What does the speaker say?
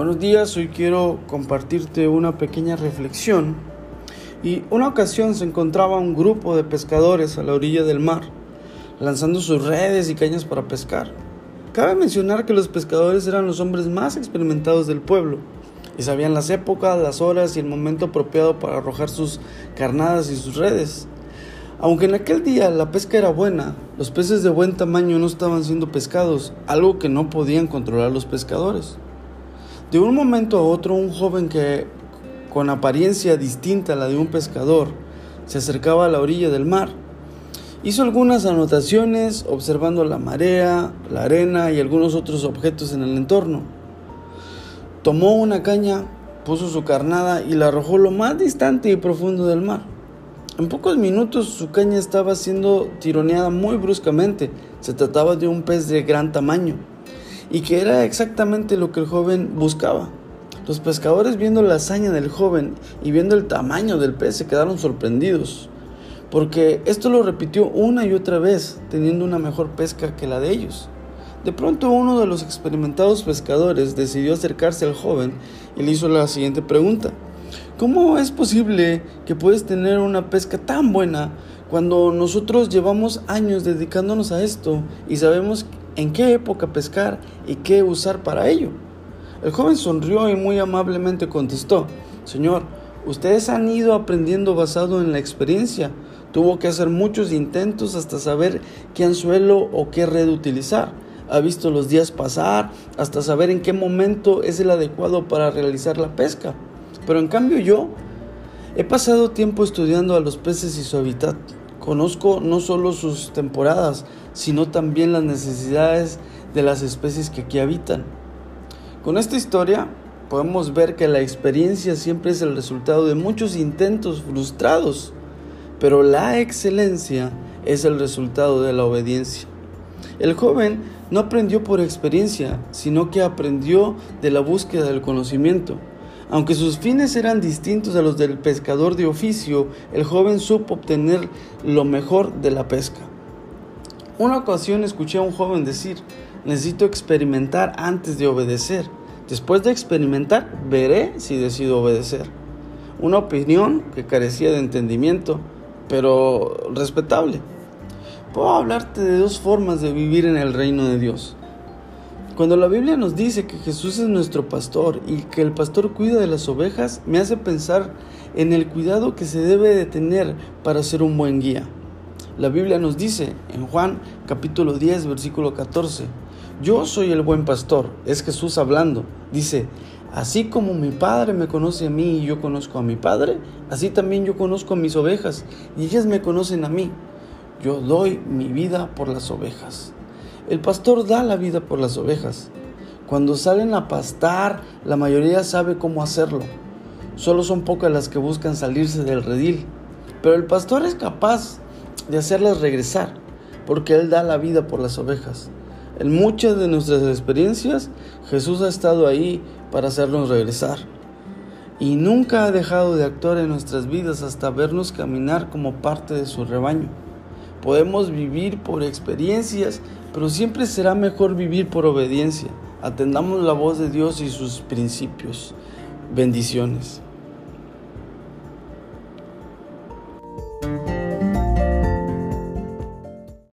Buenos días, hoy quiero compartirte una pequeña reflexión. Y una ocasión se encontraba un grupo de pescadores a la orilla del mar, lanzando sus redes y cañas para pescar. Cabe mencionar que los pescadores eran los hombres más experimentados del pueblo y sabían las épocas, las horas y el momento apropiado para arrojar sus carnadas y sus redes. Aunque en aquel día la pesca era buena, los peces de buen tamaño no estaban siendo pescados, algo que no podían controlar los pescadores. De un momento a otro, un joven que, con apariencia distinta a la de un pescador, se acercaba a la orilla del mar. Hizo algunas anotaciones observando la marea, la arena y algunos otros objetos en el entorno. Tomó una caña, puso su carnada y la arrojó lo más distante y profundo del mar. En pocos minutos su caña estaba siendo tironeada muy bruscamente. Se trataba de un pez de gran tamaño y que era exactamente lo que el joven buscaba. Los pescadores viendo la hazaña del joven y viendo el tamaño del pez se quedaron sorprendidos, porque esto lo repitió una y otra vez, teniendo una mejor pesca que la de ellos. De pronto uno de los experimentados pescadores decidió acercarse al joven y le hizo la siguiente pregunta. ¿Cómo es posible que puedes tener una pesca tan buena cuando nosotros llevamos años dedicándonos a esto y sabemos en qué época pescar y qué usar para ello? El joven sonrió y muy amablemente contestó, Señor, ustedes han ido aprendiendo basado en la experiencia. Tuvo que hacer muchos intentos hasta saber qué anzuelo o qué red utilizar. Ha visto los días pasar hasta saber en qué momento es el adecuado para realizar la pesca. Pero en cambio yo he pasado tiempo estudiando a los peces y su hábitat. Conozco no solo sus temporadas, sino también las necesidades de las especies que aquí habitan. Con esta historia podemos ver que la experiencia siempre es el resultado de muchos intentos frustrados, pero la excelencia es el resultado de la obediencia. El joven no aprendió por experiencia, sino que aprendió de la búsqueda del conocimiento. Aunque sus fines eran distintos a los del pescador de oficio, el joven supo obtener lo mejor de la pesca. Una ocasión escuché a un joven decir, necesito experimentar antes de obedecer. Después de experimentar, veré si decido obedecer. Una opinión que carecía de entendimiento, pero respetable. Puedo hablarte de dos formas de vivir en el reino de Dios. Cuando la Biblia nos dice que Jesús es nuestro pastor y que el pastor cuida de las ovejas, me hace pensar en el cuidado que se debe de tener para ser un buen guía. La Biblia nos dice en Juan capítulo 10 versículo 14, yo soy el buen pastor, es Jesús hablando, dice, así como mi Padre me conoce a mí y yo conozco a mi Padre, así también yo conozco a mis ovejas y ellas me conocen a mí. Yo doy mi vida por las ovejas. El pastor da la vida por las ovejas. Cuando salen a pastar, la mayoría sabe cómo hacerlo. Solo son pocas las que buscan salirse del redil. Pero el pastor es capaz de hacerlas regresar, porque Él da la vida por las ovejas. En muchas de nuestras experiencias, Jesús ha estado ahí para hacernos regresar. Y nunca ha dejado de actuar en nuestras vidas hasta vernos caminar como parte de su rebaño. Podemos vivir por experiencias, pero siempre será mejor vivir por obediencia. Atendamos la voz de Dios y sus principios. Bendiciones.